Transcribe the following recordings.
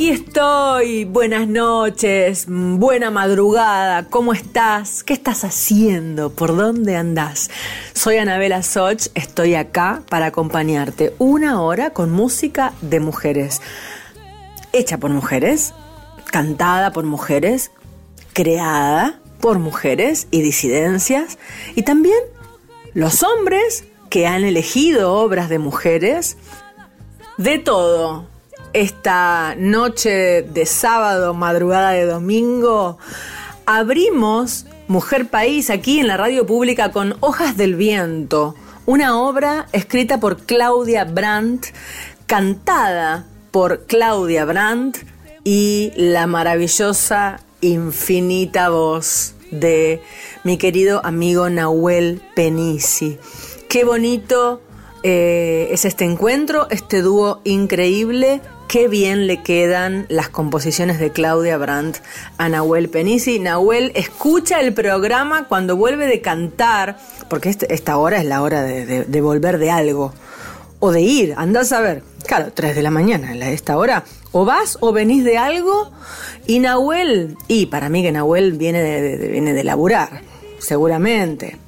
Aquí estoy, buenas noches, buena madrugada, ¿cómo estás? ¿Qué estás haciendo? ¿Por dónde andás? Soy Anabela Soch, estoy acá para acompañarte una hora con música de mujeres, hecha por mujeres, cantada por mujeres, creada por mujeres y disidencias, y también los hombres que han elegido obras de mujeres, de todo. Esta noche de sábado, madrugada de domingo, abrimos Mujer País aquí en la radio pública con Hojas del Viento, una obra escrita por Claudia Brandt, cantada por Claudia Brandt y la maravillosa, infinita voz de mi querido amigo Nahuel Penisi. Qué bonito eh, es este encuentro, este dúo increíble qué bien le quedan las composiciones de Claudia Brandt a Nahuel Penisi. Nahuel escucha el programa cuando vuelve de cantar, porque este, esta hora es la hora de, volver de algo, o de ir, andás a ver, claro, 3 de la mañana, a esta hora, o vas o venís de algo, y Nahuel, y para mí que Nahuel viene de, viene de laburar, seguramente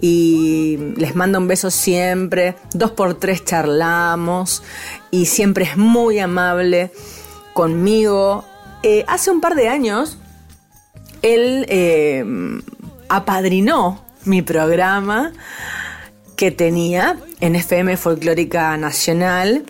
y les mando un beso siempre. Dos por tres charlamos y siempre es muy amable conmigo. Eh, hace un par de años él eh, apadrinó mi programa que tenía en FM Folclórica Nacional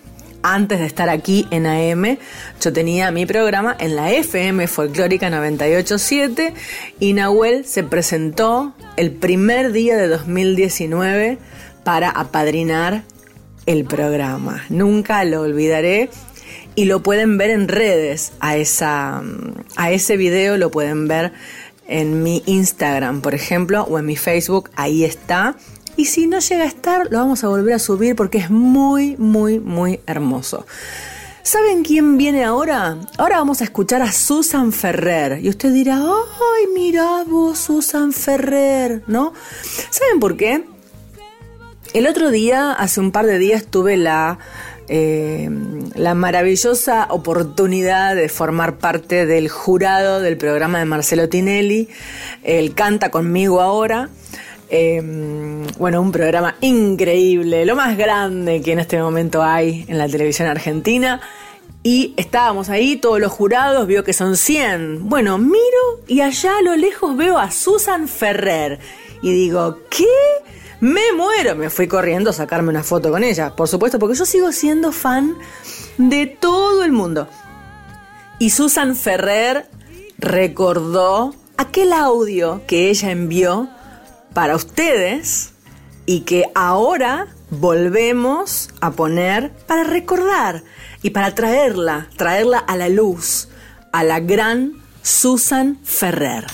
antes de estar aquí en AM, yo tenía mi programa en la FM Folclórica 987 y Nahuel se presentó el primer día de 2019 para apadrinar el programa. Nunca lo olvidaré y lo pueden ver en redes. A, esa, a ese video lo pueden ver en mi Instagram, por ejemplo, o en mi Facebook. Ahí está. Y si no llega a estar, lo vamos a volver a subir porque es muy, muy, muy hermoso. ¿Saben quién viene ahora? Ahora vamos a escuchar a Susan Ferrer. Y usted dirá, ay, mira vos, Susan Ferrer, ¿no? ¿Saben por qué? El otro día, hace un par de días, tuve la, eh, la maravillosa oportunidad de formar parte del jurado del programa de Marcelo Tinelli. Él canta conmigo ahora. Em, bueno, un programa increíble, lo más grande que en este momento hay en la televisión argentina. Y estábamos ahí, todos los jurados, vio que son 100. Bueno, miro y allá a lo lejos veo a Susan Ferrer. Y digo, ¿qué? Me muero. Me fui corriendo a sacarme una foto con ella, por supuesto, porque yo sigo siendo fan de todo el mundo. Y Susan Ferrer recordó aquel audio que ella envió para ustedes y que ahora volvemos a poner para recordar y para traerla, traerla a la luz, a la gran Susan Ferrer.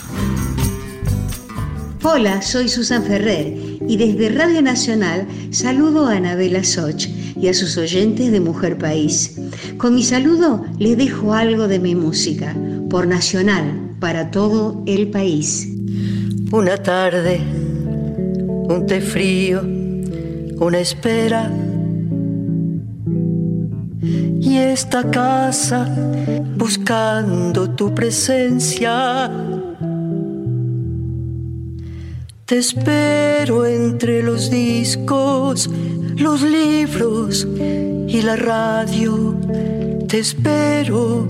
Hola, soy Susan Ferrer y desde Radio Nacional saludo a Anabela Soch y a sus oyentes de Mujer País. Con mi saludo les dejo algo de mi música, por Nacional, para todo el país. Una tarde un té frío, una espera. Y esta casa buscando tu presencia. Te espero entre los discos, los libros y la radio. Te espero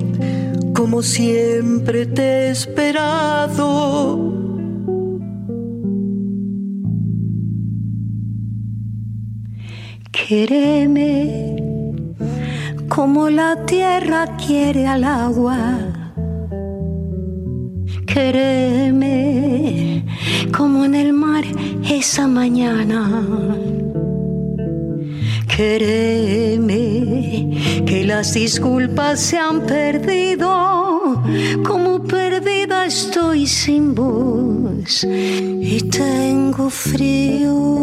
como siempre te he esperado Quéreme como la tierra quiere al agua. Quéreme como en el mar esa mañana. Quéreme que las disculpas se han perdido, como perdida estoy sin voz y tengo frío.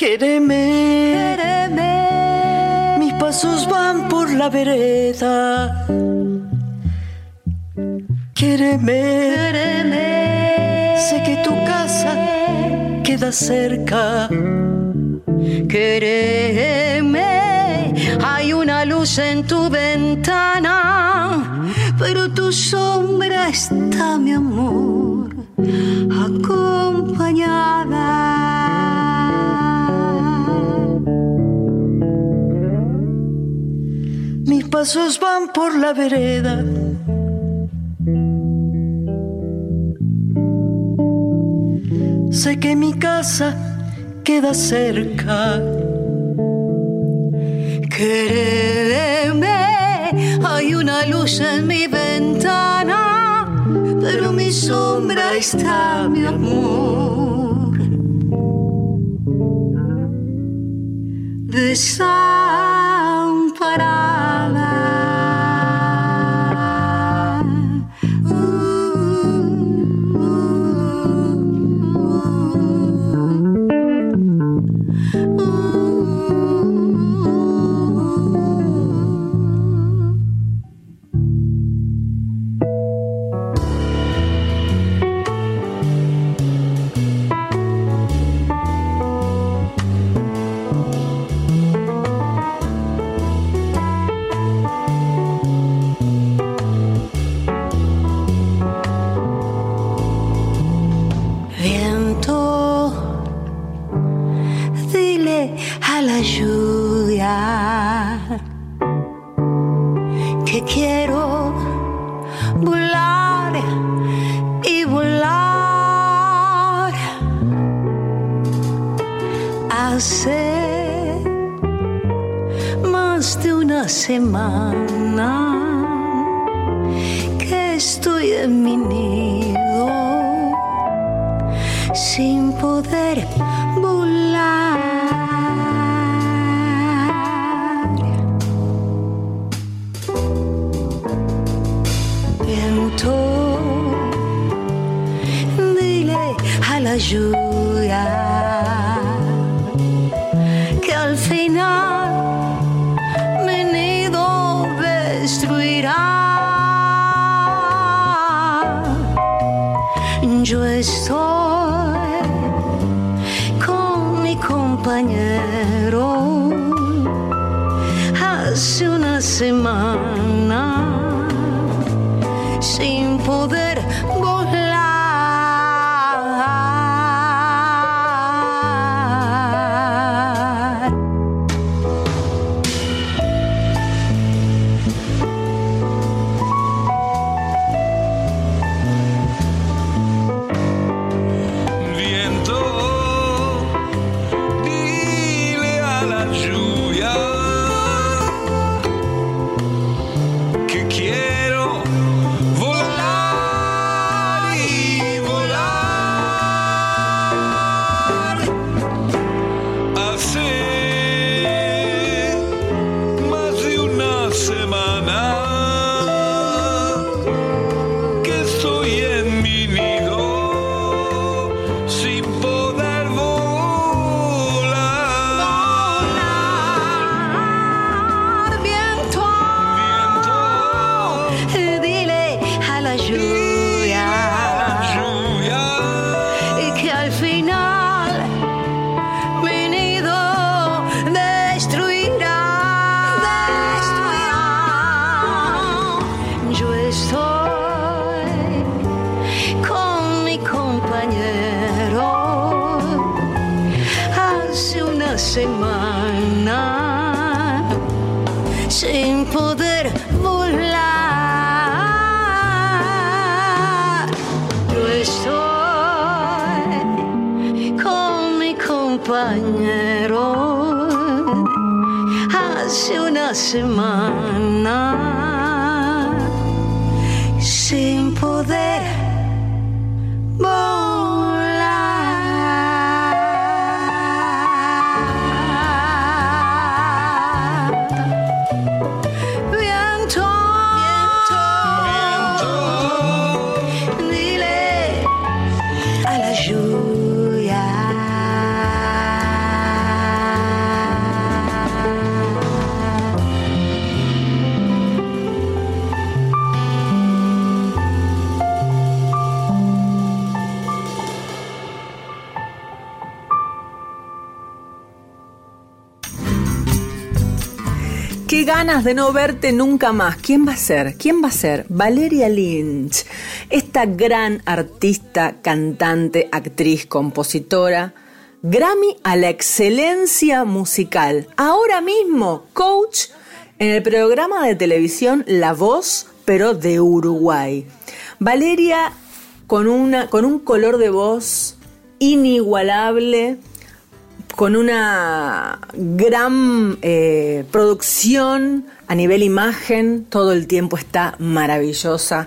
Quéreme, mis pasos van por la vereda. Quéreme, sé que tu casa queda cerca. Quéreme, hay una luz en tu ventana, pero tu sombra está, mi amor, acompañada. Pasos van por la vereda. sé que mi casa queda cerca. Créeme, hay una luz en mi ventana, pero mi sombra está, mi amor. Desamparada. La lluvia que quiero volar y volar. Hace más de una semana que estoy en mi nido sin poder a de no verte nunca más. ¿Quién va a ser? ¿Quién va a ser? Valeria Lynch, esta gran artista, cantante, actriz, compositora, Grammy a la excelencia musical. Ahora mismo, coach en el programa de televisión La Voz, pero de Uruguay. Valeria con, una, con un color de voz inigualable, con una gran eh, producción a nivel imagen, todo el tiempo está maravillosa,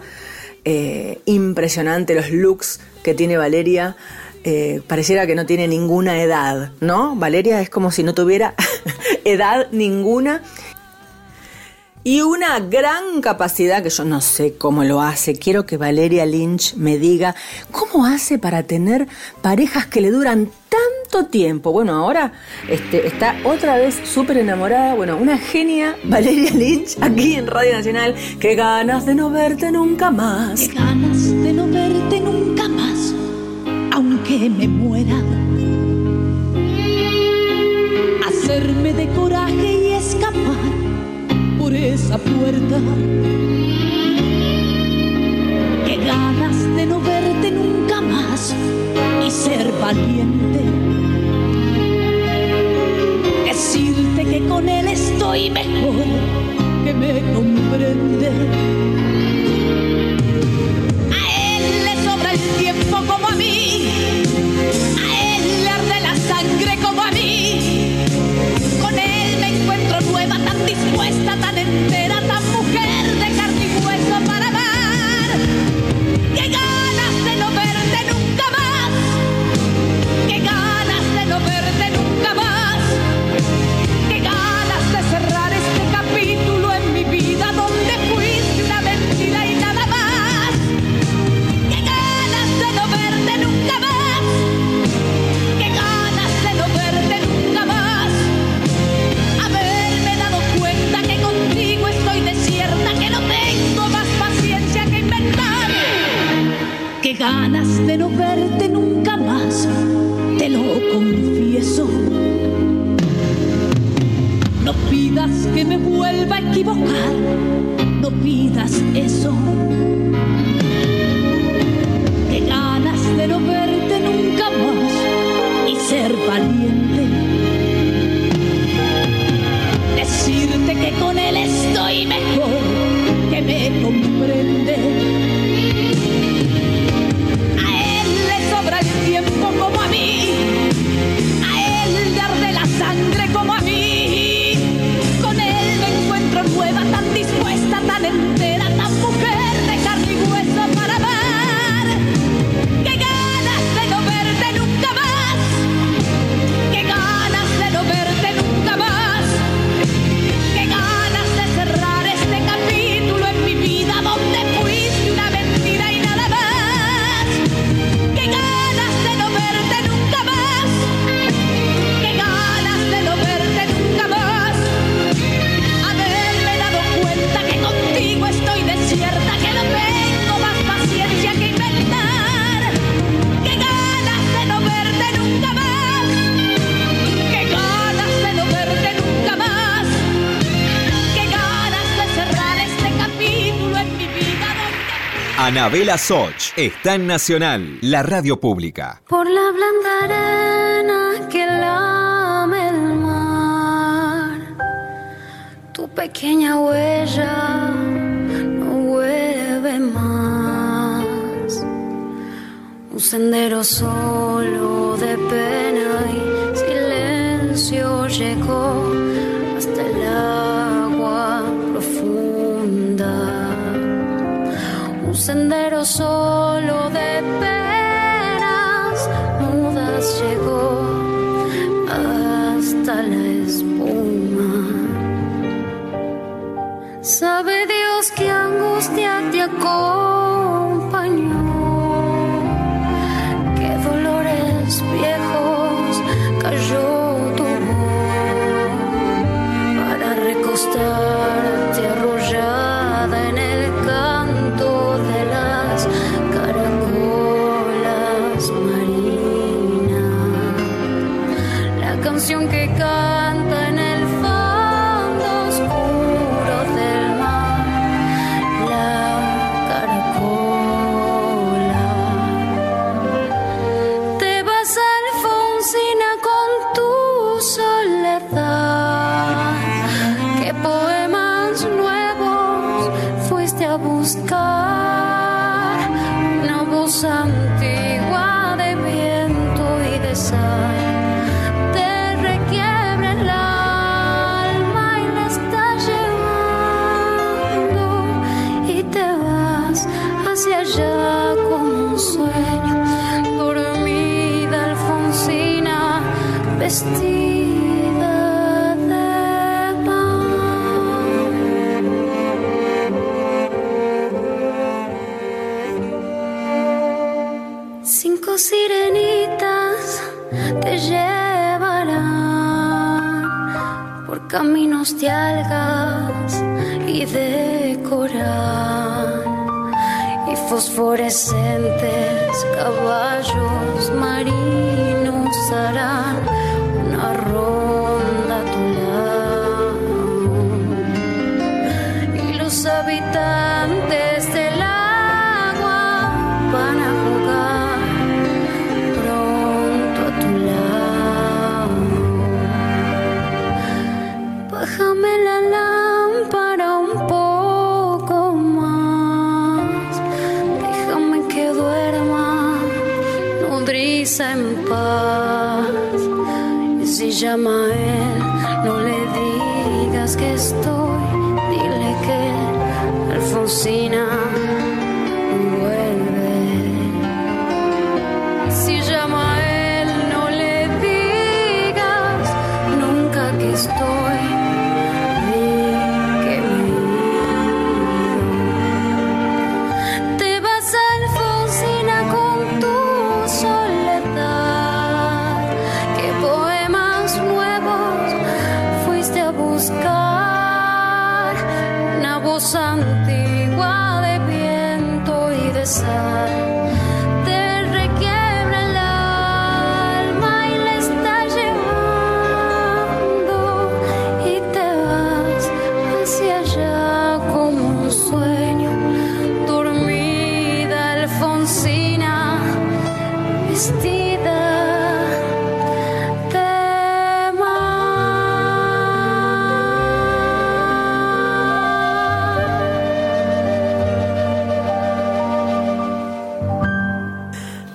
eh, impresionante los looks que tiene Valeria. Eh, pareciera que no tiene ninguna edad, ¿no? Valeria es como si no tuviera edad ninguna y una gran capacidad que yo no sé cómo lo hace. Quiero que Valeria Lynch me diga cómo hace para tener parejas que le duran tiempo. Bueno, ahora este, está otra vez súper enamorada. Bueno, una genia, Valeria Lynch, aquí en Radio Nacional. Qué ganas de no verte nunca más. Qué ganas de no verte nunca más, aunque me muera. Hacerme de coraje y escapar por esa puerta. Qué ganas de no verte nunca más y ser valiente. Decirte que con él estoy mejor, que me comprende. A él le sobra el tiempo como a mí, a él le arde la sangre como Anabela Soch está en Nacional, la radio pública. Por la blanda arena que lame el mar, tu pequeña huella no vuelve más. Un sendero solo de pena y silencio llegó hasta el sendero solo de penas mudas llegó hasta la espuma. Sabe Dios qué angustia te acompañó, distant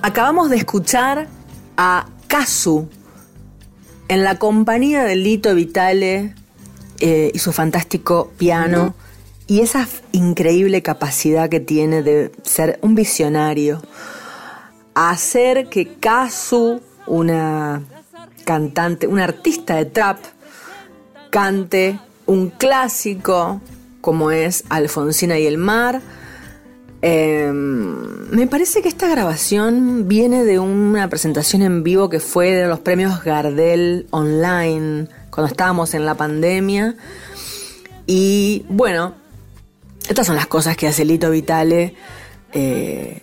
Acabamos de escuchar a Kazu en la compañía de Lito Vitale eh, y su fantástico piano y esa increíble capacidad que tiene de ser un visionario, hacer que Kazu, una cantante, una artista de trap, cante un clásico como es Alfonsina y el mar. Eh, me parece que esta grabación viene de una presentación en vivo que fue de los premios Gardel online cuando estábamos en la pandemia. Y bueno, estas son las cosas que hace Lito Vitale eh,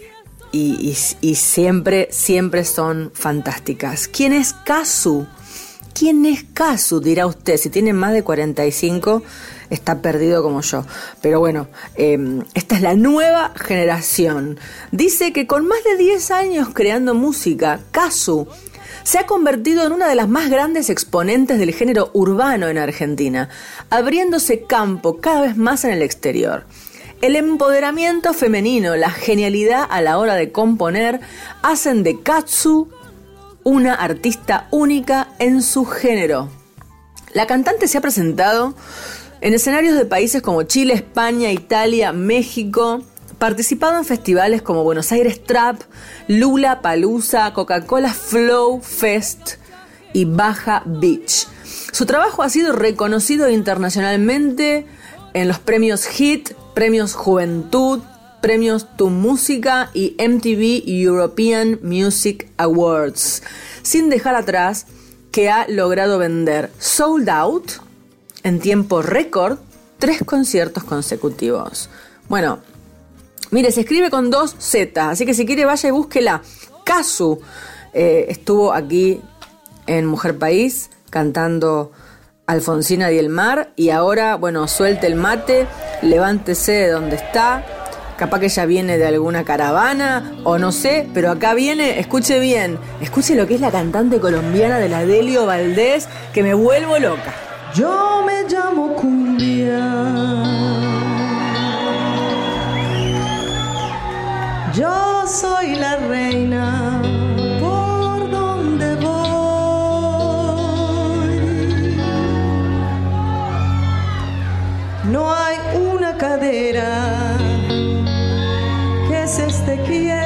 y, y- siempre, siempre son fantásticas. ¿Quién es Kazu? ¿Quién es Kazu? Dirá usted. Si tiene más de 45, está perdido como yo. Pero bueno, eh, esta es la nueva generación. Dice que con más de 10 años creando música, Kazu se ha convertido en una de las más grandes exponentes del género urbano en Argentina, abriéndose campo cada vez más en el exterior. El empoderamiento femenino, la genialidad a la hora de componer, hacen de Katsu una artista única en su género. La cantante se ha presentado en escenarios de países como Chile, España, Italia, México, participado en festivales como Buenos Aires Trap, Lula Palusa, Coca-Cola Flow Fest y Baja Beach. Su trabajo ha sido reconocido internacionalmente en los premios Hit, premios Juventud, premios Tu Música y MTV European Music Awards, sin dejar atrás que ha logrado vender sold out en tiempo récord tres conciertos consecutivos. Bueno, mire, se escribe con dos Z, así que si quiere vaya y búsquela. Kazu eh, estuvo aquí en Mujer País cantando Alfonsina y el Mar y ahora, bueno, suelte el mate, levántese de donde está. Capaz que ella viene de alguna caravana o no sé, pero acá viene, escuche bien, escuche lo que es la cantante colombiana de la Delio Valdés, que me vuelvo loca. Yo me llamo cumbia. Yo soy la reina por donde voy. No hay una cadera que se esté quieta.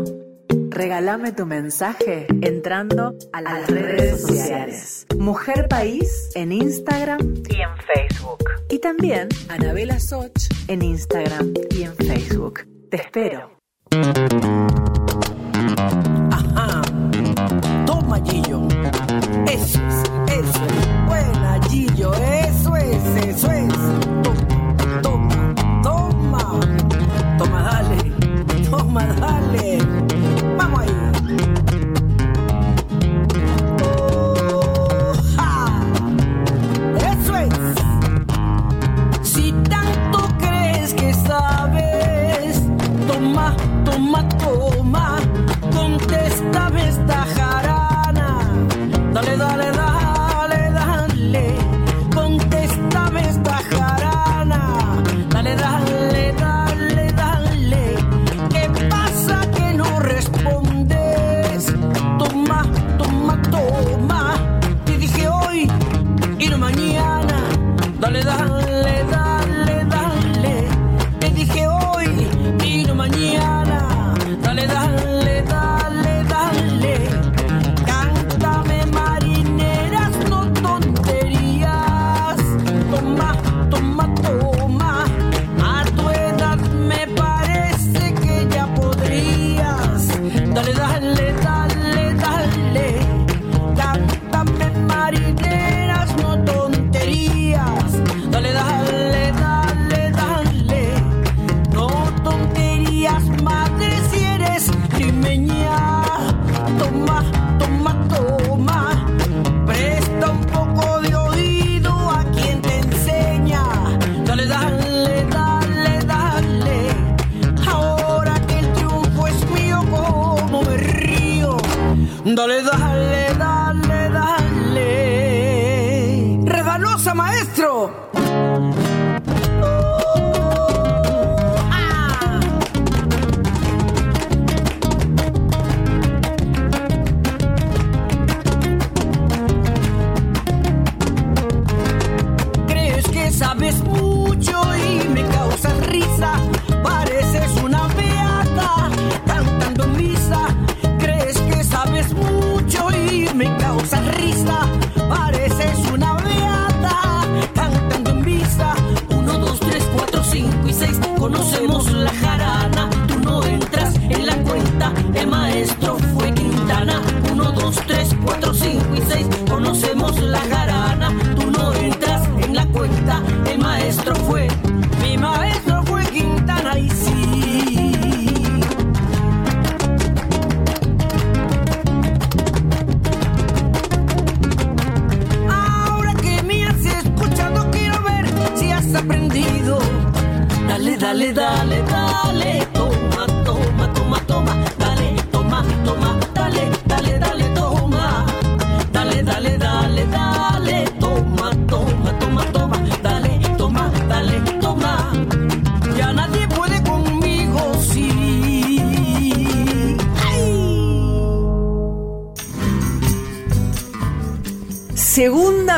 Regálame tu mensaje entrando a las, redes, sociales. Mujer País en Instagram y en Facebook. Y también Anabela Soch en Instagram y en Facebook. Te espero. Ajá. Toma, Gillo. Eso es, eso es. Buena, Gillo. Eso es, eso es. Toma, toma, toma. Toma, dale. Toma, dale.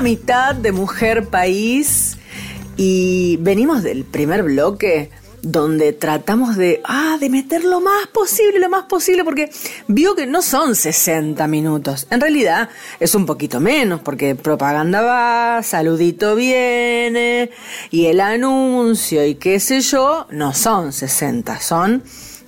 Mitad de Mujer País y venimos del primer bloque donde tratamos de, ah, de meter lo más posible, lo más posible, porque vio que no son 60 minutos. En realidad es un poquito menos, porque propaganda va, saludito viene, y el anuncio y qué sé yo, no son 60, son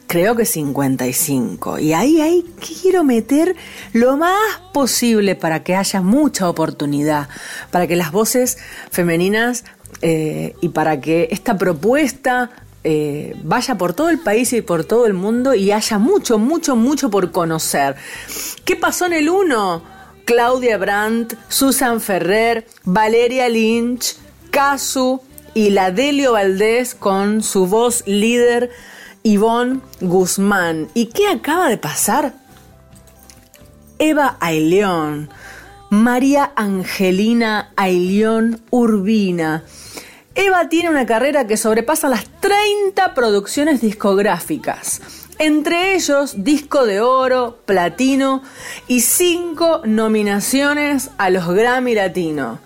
creo que 55. Y ahí, ahí quiero meter lo más posible para que haya mucha oportunidad, para que las voces femeninas eh, y para que esta propuesta eh, vaya por todo el país y por todo el mundo y haya mucho, mucho, mucho por conocer. ¿Qué pasó en el 1? Claudia Brandt, Susan Ferrer, Valeria Lynch, Casu y la Delio Valdés con su voz líder Ivonne Guzmán. ¿Y qué acaba de pasar? Eva Aileón, María Angelina Aileón Urbina. Eva tiene una carrera que sobrepasa las 30 producciones discográficas, entre ellos disco de oro, platino y 5 nominaciones a los Grammy Latino.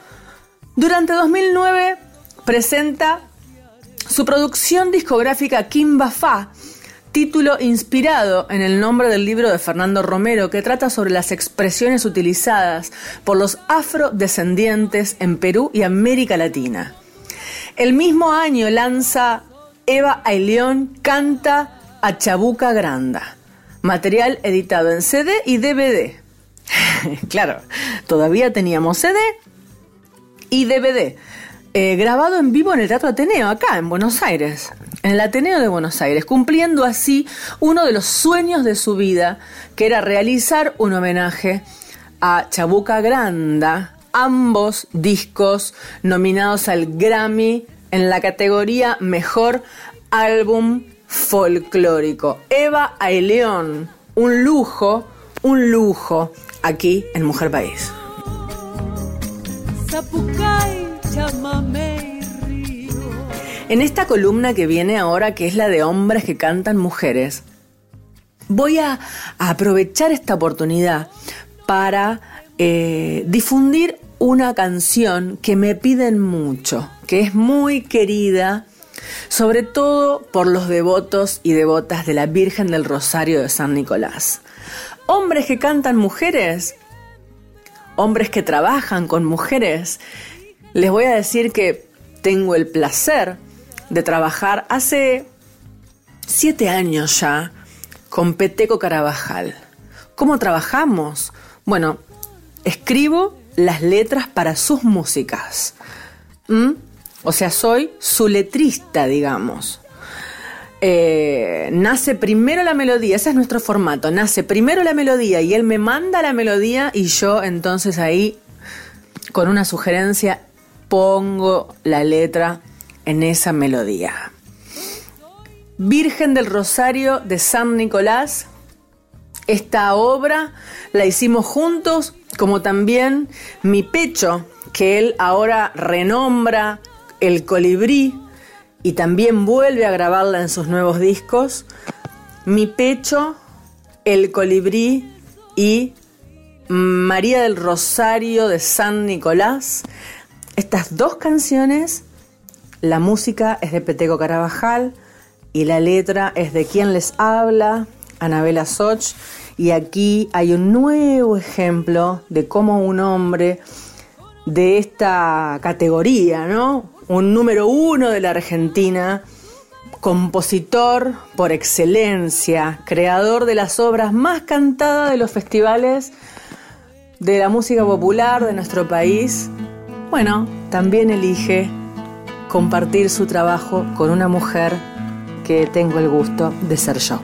Durante 2009 presenta su producción discográfica Kimba Fa, título inspirado en el nombre del libro de Fernando Romero que trata sobre las expresiones utilizadas por los afrodescendientes en Perú y América Latina. El mismo año lanza Eva Aileón Canta a Chabuca Granda, material editado en CD y DVD. claro, todavía teníamos CD y DVD. Eh, grabado en vivo en el Teatro Ateneo, acá en Buenos Aires, en el Ateneo de Buenos Aires, cumpliendo así uno de los sueños de su vida, que era realizar un homenaje a Chabuca Granda, ambos discos nominados al Grammy en la categoría Mejor Álbum Folclórico. Eva Aileón, un lujo, un lujo aquí en Mujer País. En esta columna que viene ahora, que es la de hombres que cantan mujeres, voy a, a aprovechar esta oportunidad para eh, difundir una canción que me piden mucho, que es muy querida, sobre todo por los devotos y devotas de la Virgen del Rosario de San Nicolás. Hombres que cantan mujeres, hombres que trabajan con mujeres, les voy a decir que tengo el placer de trabajar hace siete años ya con Peteco Carabajal. ¿Cómo trabajamos? Bueno, escribo las letras para sus músicas. ¿Mm? O sea, soy su letrista, digamos. Eh, nace primero la melodía, ese es nuestro formato, nace primero la melodía y él me manda la melodía y yo entonces ahí, con una sugerencia, pongo la letra en esa melodía. Virgen del Rosario de San Nicolás, esta obra la hicimos juntos, como también Mi Pecho, que él ahora renombra El Colibrí y también vuelve a grabarla en sus nuevos discos. Mi Pecho, El Colibrí y María del Rosario de San Nicolás. Estas dos canciones, la música es de Peteco Carabajal y la letra es de quien les habla, Anabela Soch. Y aquí hay un nuevo ejemplo de cómo un hombre de esta categoría, ¿no? Un número uno de la Argentina, compositor por excelencia, creador de las obras más cantadas de los festivales de la música popular de nuestro país, bueno, también elige compartir su trabajo con una mujer que tengo el gusto de ser yo.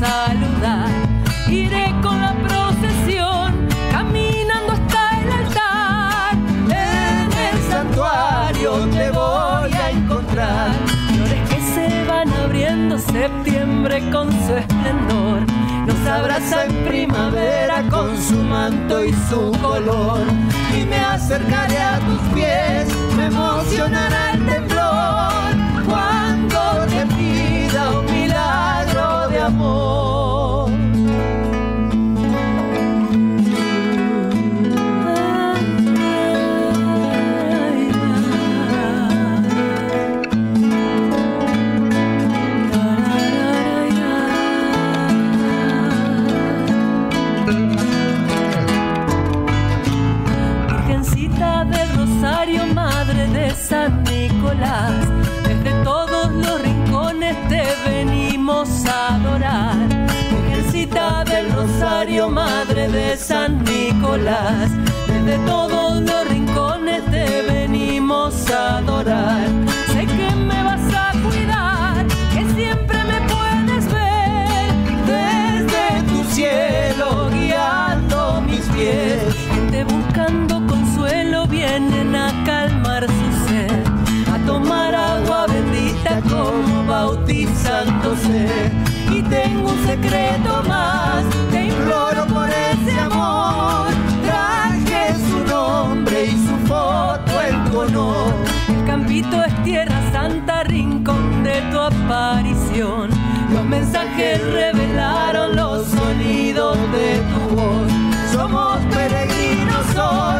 Saludar. Iré con la procesión, caminando hasta el altar. En el santuario te voy a encontrar. Flores que se van abriendo septiembre con su esplendor. Nos abraza en primavera con su manto y su color. Y me acercaré a tus pies, me emocionará el temblor. Amor. llorar. Mujercita del Rosario, madre de San Nicolás, desde todos los rincones te venimos a adorar. Sé que me vas a cuidar, que siempre me puedes ver desde tu cielo guiando mis pies. Gente buscando consuelo vienen a calmar su sed, a tomar agua bendita como bautizándose tengo un secreto más, te imploro por ese amor. Traje su nombre y su foto tu honor. El campito es tierra santa, rincón de tu aparición. Los mensajes revelaron los sonidos de tu voz. Somos peregrinos hoy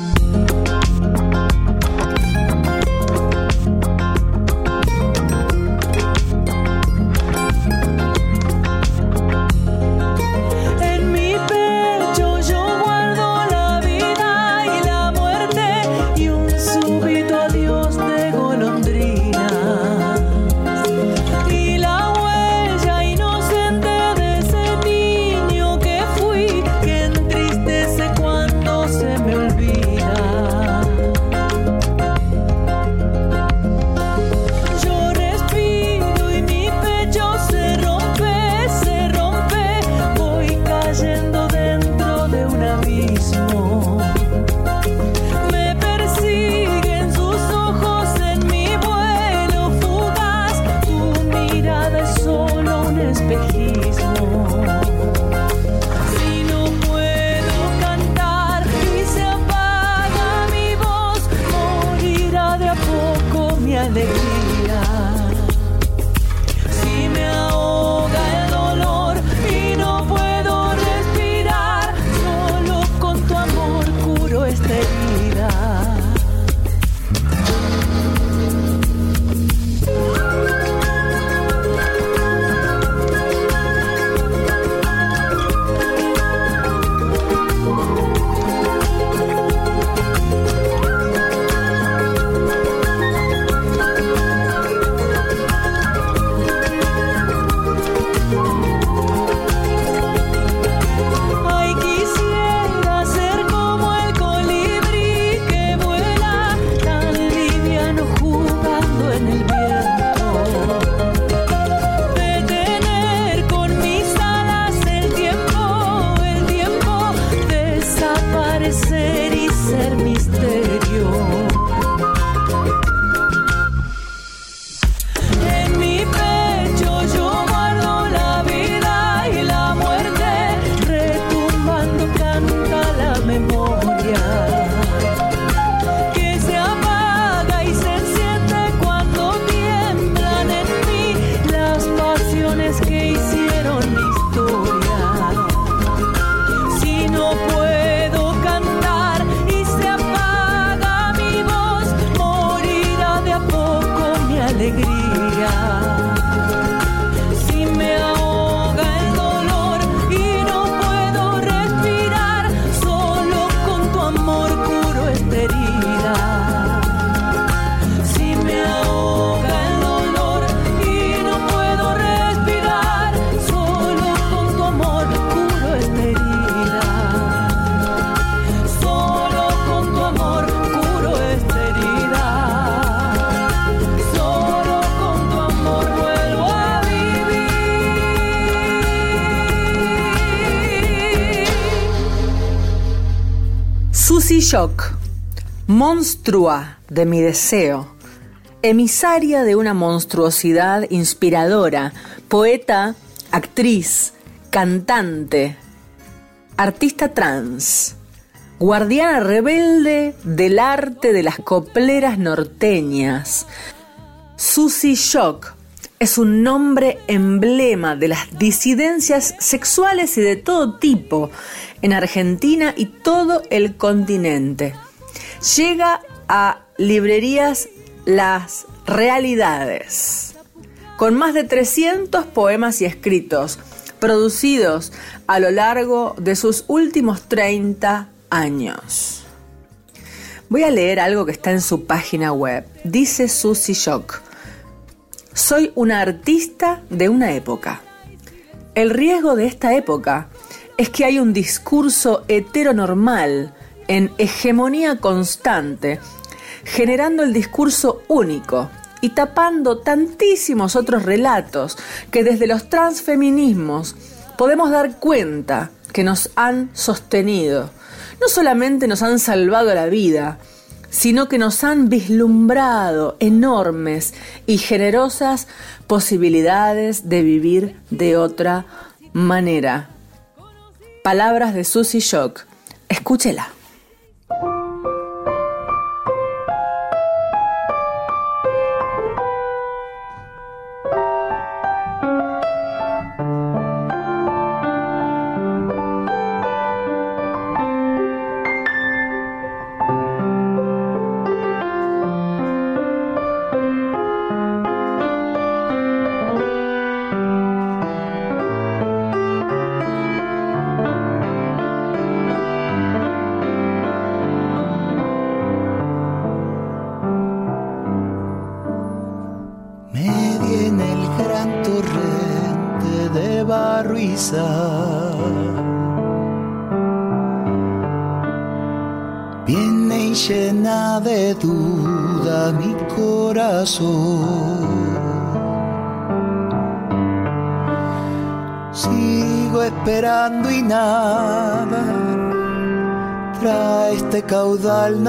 Shock, monstrua de mi deseo, emisaria de una monstruosidad inspiradora, poeta, actriz, cantante, artista trans, guardiana rebelde del arte de las copleras norteñas. Susie Shock es un nombre emblema de las disidencias sexuales y de todo tipo en Argentina y todo el continente. Llega a librerías Las Realidades, con más de 300 poemas y escritos, producidos a lo largo de sus últimos 30 años. Voy a leer algo que está en su página web. Dice Susie Shock. Soy una artista de una época. El riesgo de esta época es que hay un discurso heteronormal en hegemonía constante, generando el discurso único y tapando tantísimos otros relatos que desde los transfeminismos podemos dar cuenta que nos han sostenido. No solamente nos han salvado la vida, sino que nos han vislumbrado enormes y generosas posibilidades de vivir de otra manera. Palabras de Susie Shock. Escúchela.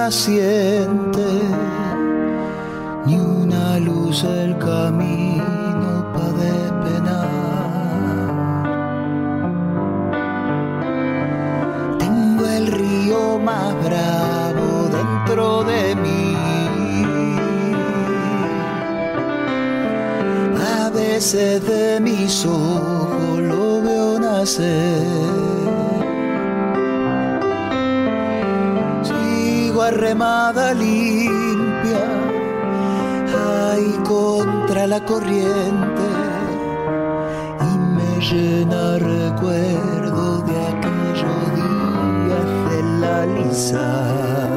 andas y contra la corriente y me llena recuerdo de aquellos días del alisar.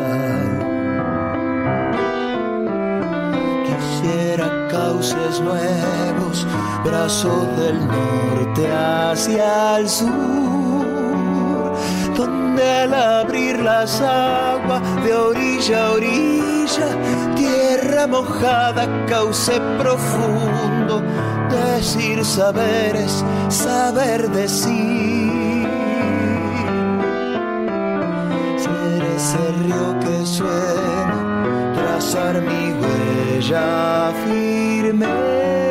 Quisiera cauces nuevos, brazos del norte hacia el sur, donde al abrir las aguas de orilla a orilla, tierra mojada, cauce profundo, decir saberes, saber decir. Ser ese río que suena, trazar mi huella firme.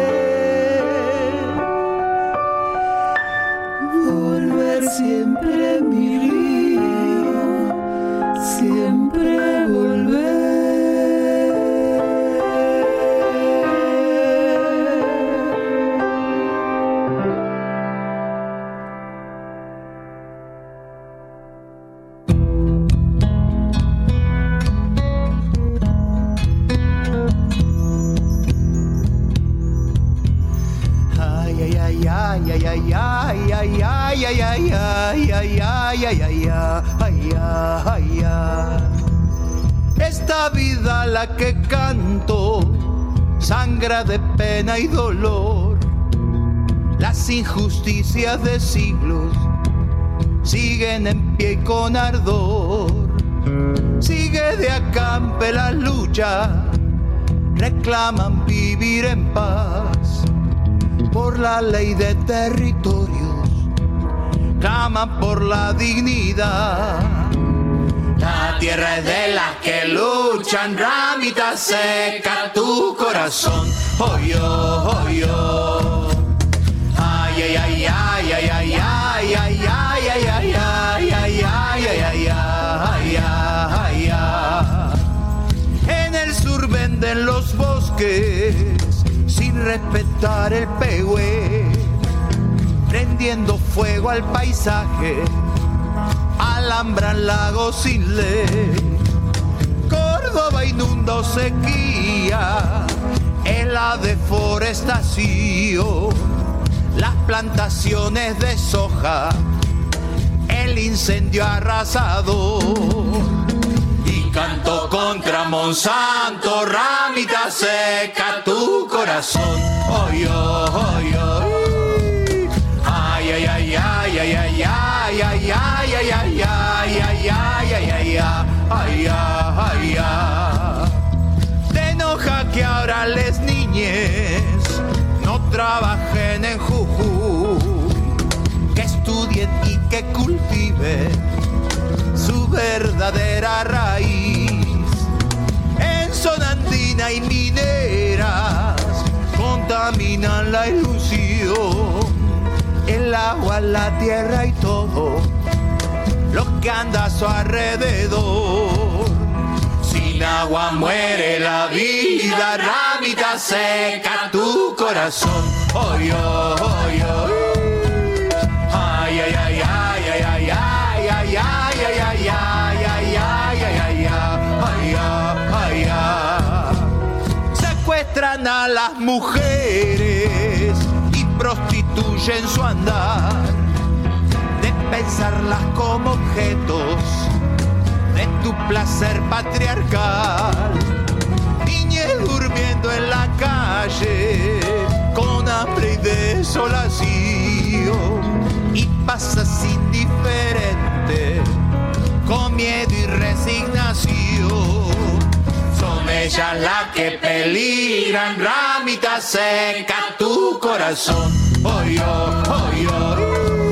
Injusticias de siglos siguen en pie y con ardor. Sigue de acampe la lucha, reclaman vivir en paz por la ley de territorios, claman por la dignidad. La tierra es de las que luchan, ramita seca tu corazón. Oh yo, oh yo. Ay, ay, ay, ay, ay, ay, ay, ay, ay, ay, ay, ay, ay, ay, ay, ay, ay. En el sur venden los bosques sin respetar el pehue, prendiendo fuego al paisaje, alambran lagos sin ley. Córdoba inunda o sequía, en la deforestación, las plantaciones de soja, el incendio arrasador y canto contra Monsanto, ramita seca tu corazón. Oy, oy, oy. Ay, ay, ay, ay, ay, ay, ay, ay, ay, ay, ay, ay, ay, ay, ay, ay, ay, ay, ay. Enoja que ahora les niñes trabajen en Jujuy, que estudien y que cultiven su verdadera raíz. En sonandina y mineras contaminan la ilusión. El agua, la tierra y todo lo que anda a su alrededor. Sin agua muere la vida, ramita seca tu corazón. Oy, oy, oy. Ay, ay, ay, ay, ay, ay, ay, ay, ay, ay, ay, ay, ay, ay, ay, ay, ay, ay, ay. Secuestran a las mujeres y prostituyen su andar de pensarlas como objetos tu placer patriarcal. Niñez durmiendo en la calle con hambre y desolación y pasas indiferente con miedo y resignación. Son ellas las que peligran, ramita seca tu corazón. Oy, oy, oy,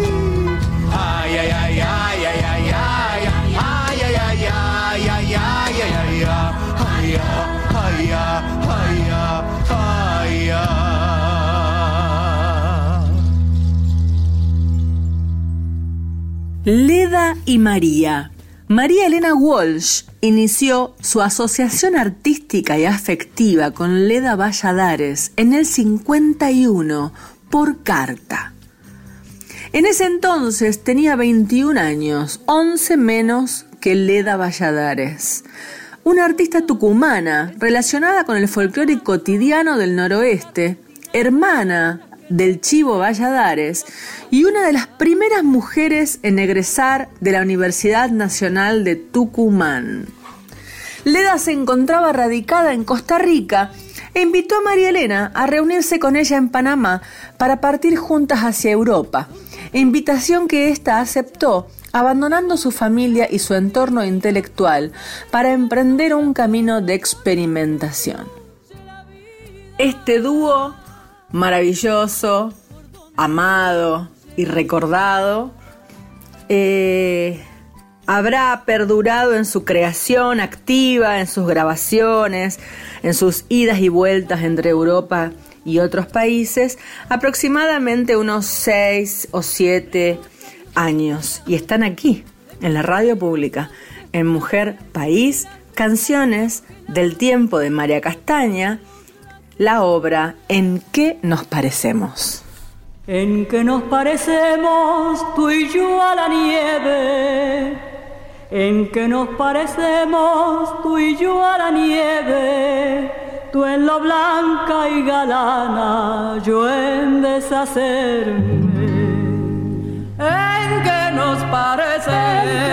Leda y María. María Elena Walsh inició su asociación artística y afectiva con Leda Valladares en el 51 por carta. En ese entonces tenía 21 años, 11 menos que Leda Valladares, una artista tucumana relacionada con el folclore cotidiano del noroeste, hermana del Chivo Valladares y una de las primeras mujeres en egresar de la Universidad Nacional de Tucumán. Leda se encontraba radicada en Costa Rica e invitó a María Elena a reunirse con ella en Panamá para partir juntas hacia Europa, invitación que ésta aceptó abandonando su familia y su entorno intelectual para emprender un camino de experimentación. Este dúo maravilloso, amado y recordado, eh, habrá perdurado en su creación activa, en sus grabaciones, en sus idas y vueltas entre Europa y otros países, aproximadamente unos seis o siete años. Y están aquí, en la radio pública, en Mujer País, canciones del tiempo de María Castaña, la obra En qué nos parecemos. En que nos parecemos tú y yo a la nieve, en que nos parecemos tú y yo a la nieve, tú en lo blanca y galana, yo en deshacerme. En que nos parecemos,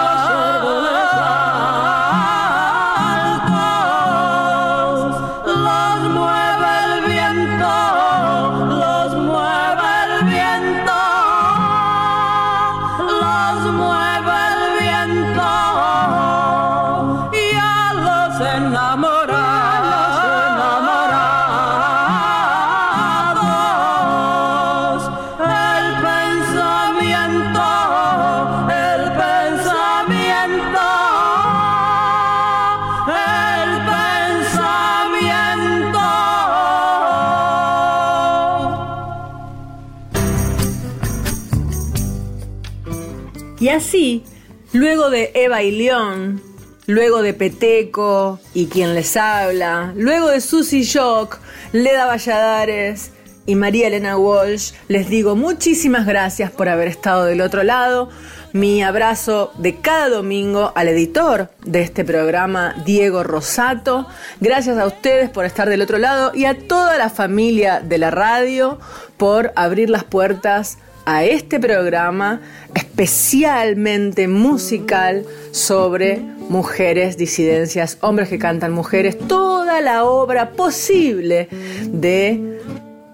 León, luego de Peteco y quien les habla, luego de Susy Shock, Leda Valladares y María Elena Walsh, les digo muchísimas gracias por haber estado del otro lado. Mi abrazo de cada domingo al editor de este programa, Diego Rosato. Gracias a ustedes por estar del otro lado y a toda la familia de la radio por abrir las puertas a este programa especialmente musical sobre mujeres, disidencias, hombres que cantan mujeres, toda la obra posible de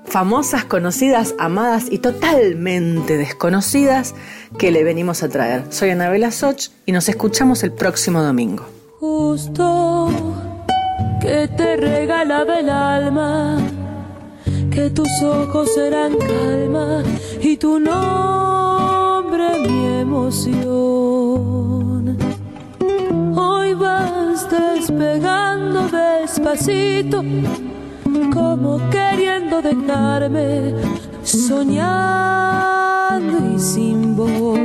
famosas, conocidas, amadas y totalmente desconocidas que le venimos a traer. Soy Anabela Soch y nos escuchamos el próximo domingo. Justo que te regalaba el alma, que tus ojos eran calma y tu nombre mi emoción. Hoy vas despegando despacito como queriendo dejarme soñando y sin voz.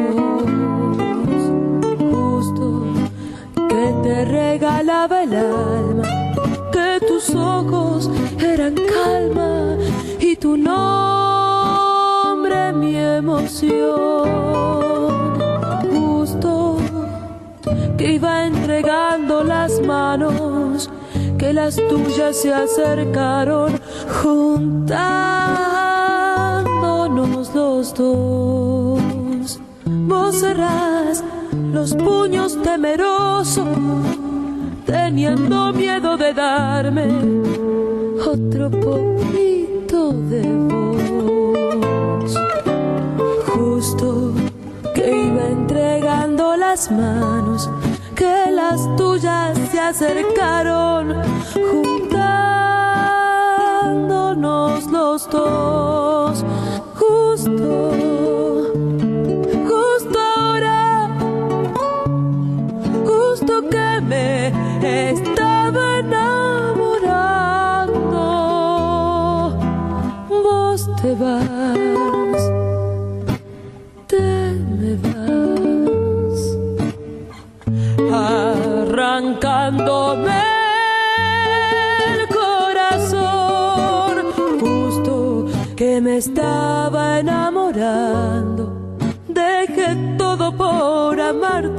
Justo que te regalaba el alma, que tus ojos eran calma tu nombre mi emoción. Justo que iba entregando las manos que las tuyas se acercaron juntándonos los dos. Vos cerrás los puños temeroso, teniendo miedo de darme otro poquito de voz. Justo que iba entregando las manos que las tuyas se acercaron juntándonos los dos justo justo justo que me arrancándome el corazón, justo que me estaba enamorando. Dejé todo por amarte